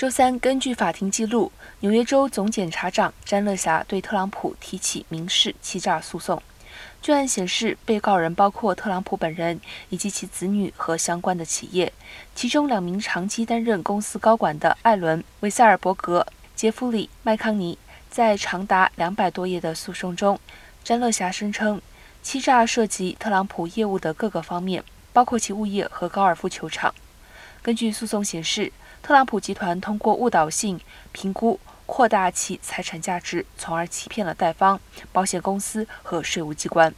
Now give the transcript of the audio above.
周三，根据法庭记录，纽约州总检察长詹乐霞对特朗普提起民事欺诈诉讼。据案显示，被告人包括特朗普本人以及其子女和相关的企业，其中两名长期担任公司高管的艾伦·维塞尔伯格、杰弗里·麦康尼，在长达两百多页的诉讼中，詹乐霞声称，欺诈涉及特朗普业务的各个方面，包括其物业和高尔夫球场。根据诉讼显示，特朗普集团通过误导性评估扩大其财产价值，从而欺骗了贷方、保险公司和税务机关。